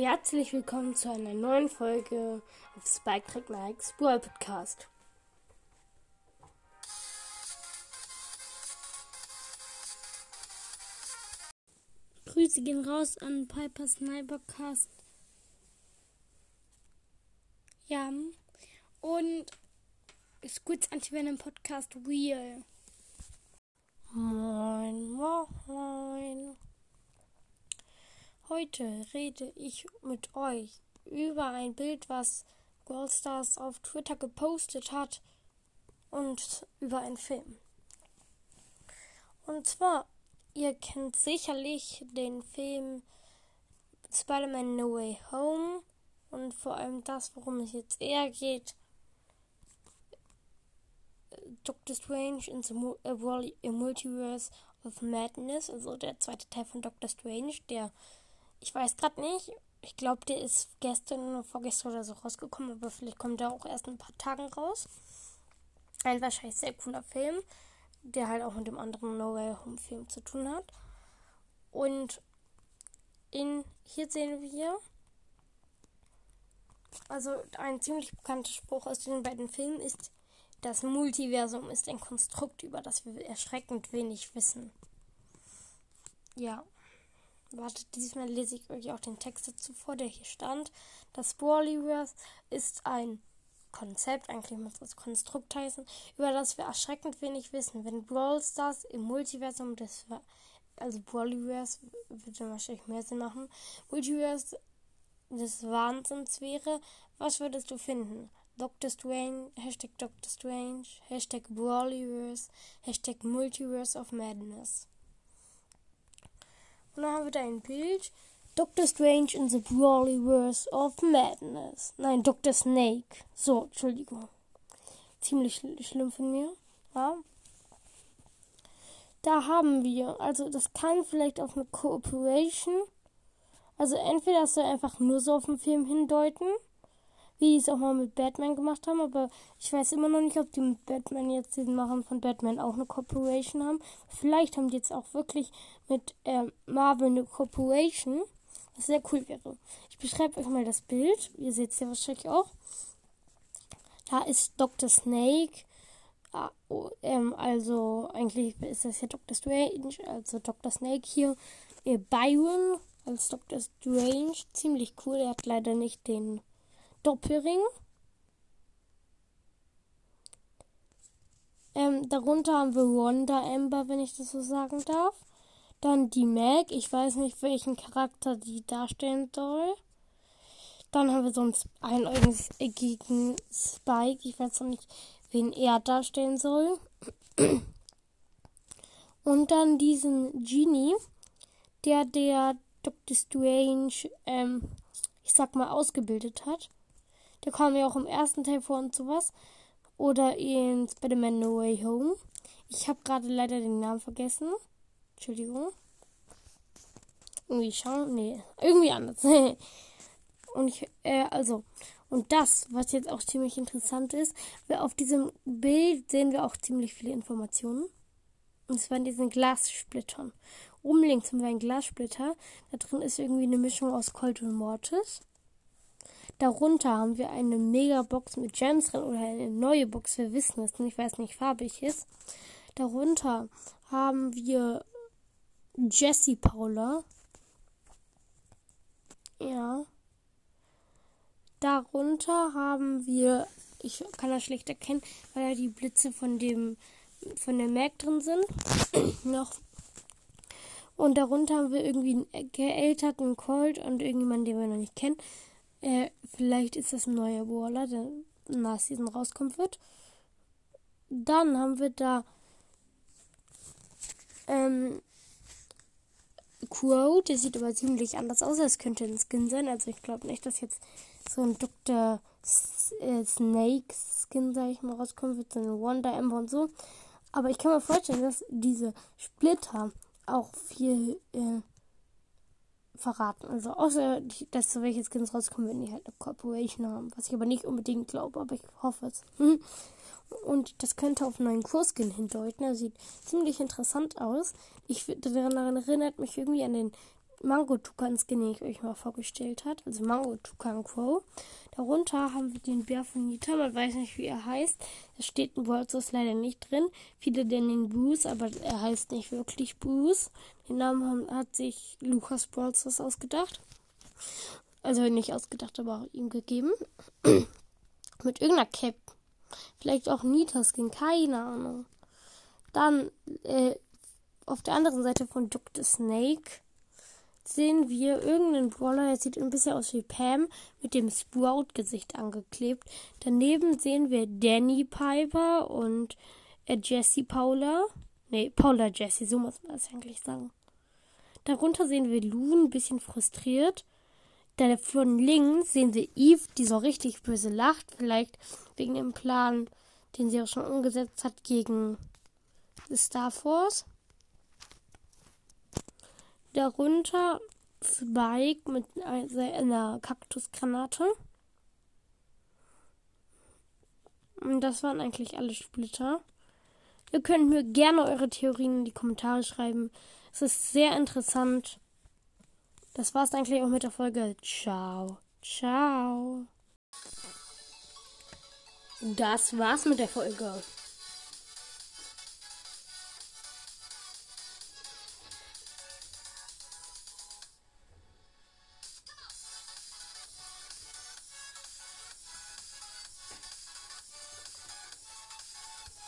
Herzlich willkommen zu einer neuen Folge auf Spike Track Nikes Brawl Podcast. Grüße gehen raus an Piper Snipercast. Ja, und Squids Anti-Venom Podcast Real. Moin, moin. Heute rede ich mit euch über ein Bild, was Goldstars auf Twitter gepostet hat und über einen Film. Und zwar, ihr kennt sicherlich den Film Spider-Man No Way Home und vor allem das, worum es jetzt eher geht. Doctor Strange in the Multiverse of Madness, also der zweite Teil von Doctor Strange, der, ich weiß gerade nicht, ich glaube, der ist gestern oder vorgestern oder so rausgekommen, aber vielleicht kommt er auch erst in ein paar Tagen raus. Ein wahrscheinlich sehr cooler Film, der halt auch mit dem anderen No Way Home Film zu tun hat. Und in, hier sehen wir also ein ziemlich bekannter Spruch aus den beiden Filmen ist, das Multiversum ist ein Konstrukt, über das wir erschreckend wenig wissen. Ja. Wartet, diesmal lese ich euch auch den Text dazu vor, der hier stand. Das Brawliverse ist ein Konzept, eigentlich muss das Konstrukt heißen, über das wir erschreckend wenig wissen. Wenn Brawl Stars im Multiversum des also Brawliverse würde wahrscheinlich mehr Sinn machen, Multiverse des Wahnsinns wäre, was würdest du finden? Dr. Strange, Hashtag Dr. Strange, Hashtag Brawliverse, Hashtag Multiverse of Madness. Und dann haben wir da ein Bild. Dr. Strange in the Brawliverse of Madness. Nein, Dr. Snake. So, Entschuldigung. Ziemlich schl schlimm von mir. Ja. Da haben wir, also das kann vielleicht auf eine Cooperation also entweder das soll einfach nur so auf den Film hindeuten, wie die es auch mal mit Batman gemacht haben, aber ich weiß immer noch nicht, ob die mit Batman jetzt diesen Machen von Batman auch eine Corporation haben. Vielleicht haben die jetzt auch wirklich mit äh, Marvel eine Corporation, was sehr cool wäre. Ich beschreibe euch mal das Bild. Ihr seht es ja wahrscheinlich auch. Da ist Dr. Snake. Ah, oh, ähm, also eigentlich ist das ja Dr. Strange, also Dr. Snake hier. Byron als Dr. Strange. Ziemlich cool. Er hat leider nicht den Doppelring. Ähm, darunter haben wir Wanda Amber, wenn ich das so sagen darf. Dann die Meg. Ich weiß nicht, welchen Charakter die darstellen soll. Dann haben wir sonst einäugigen Spike. Ich weiß noch nicht, wen er darstellen soll. Und dann diesen Genie, der der Dr. Strange, ähm, ich sag mal, ausgebildet hat. Der kam ja auch im ersten Teil vor und sowas. Oder in Spider-Man No Way Home. Ich habe gerade leider den Namen vergessen. Entschuldigung. Irgendwie schauen. Nee, irgendwie anders. und ich, äh, also. Und das, was jetzt auch ziemlich interessant ist, auf diesem Bild sehen wir auch ziemlich viele Informationen. Und zwar in diesen Glassplittern. Oben links haben wir einen Glassplitter. Da drin ist irgendwie eine Mischung aus Colt und Mortis. Darunter haben wir eine Megabox mit Gems drin oder eine neue Box. Wir wissen es nicht, weil es nicht farbig ist. Darunter haben wir Jessie Paula. Ja. Darunter haben wir, ich kann das schlecht erkennen, weil da die Blitze von dem von der Mac drin sind. noch und darunter haben wir irgendwie einen geälterten Colt und irgendjemanden, den wir noch nicht kennen. Äh, vielleicht ist das ein neuer Brawler, der nach Season rauskommen wird. Dann haben wir da ähm, Crow, der sieht aber ziemlich anders aus. Es könnte ein Skin sein. Also ich glaube nicht, dass jetzt so ein Dr. Äh, Snake Skin, sag ich mal, rauskommen wird, so ein Wonder Ember und so. Aber ich kann mir vorstellen, dass diese Splitter auch viel äh, verraten. Also außer, dass so welche Skins rauskommen, wenn die halt eine Corporation haben. Was ich aber nicht unbedingt glaube, aber ich hoffe es. Hm. Und das könnte auf einen neuen Kurskin hindeuten. Er sieht ziemlich interessant aus. Ich daran erinnert mich irgendwie an den Mango-Tukan-Skin, den ich euch mal vorgestellt habe. Also Mango-Tukan-Crow. Darunter haben wir den Bär von Nita. Man weiß nicht, wie er heißt. Da steht in Wolzos leider nicht drin. Viele nennen ihn Bruce, aber er heißt nicht wirklich Bruce. Den Namen hat sich Lukas Wolzos ausgedacht. Also nicht ausgedacht, aber auch ihm gegeben. Mit irgendeiner Cap. Vielleicht auch Nita-Skin, keine Ahnung. Dann äh, auf der anderen Seite von Dr. Snake sehen wir irgendeinen Brawler, der sieht ein bisschen aus wie Pam, mit dem Sprout-Gesicht angeklebt. Daneben sehen wir Danny Piper und äh, Jessie Paula. Nee, Paula Jessie, so muss man das eigentlich sagen. Darunter sehen wir Loon, ein bisschen frustriert. Dann von links sehen wir Eve, die so richtig böse lacht, vielleicht wegen dem Plan, den sie auch schon umgesetzt hat gegen Star Force. Darunter Spike mit einer Kaktusgranate. Und das waren eigentlich alle Splitter. Ihr könnt mir gerne eure Theorien in die Kommentare schreiben. Es ist sehr interessant. Das war's eigentlich auch mit der Folge. Ciao. Ciao. Das war's mit der Folge.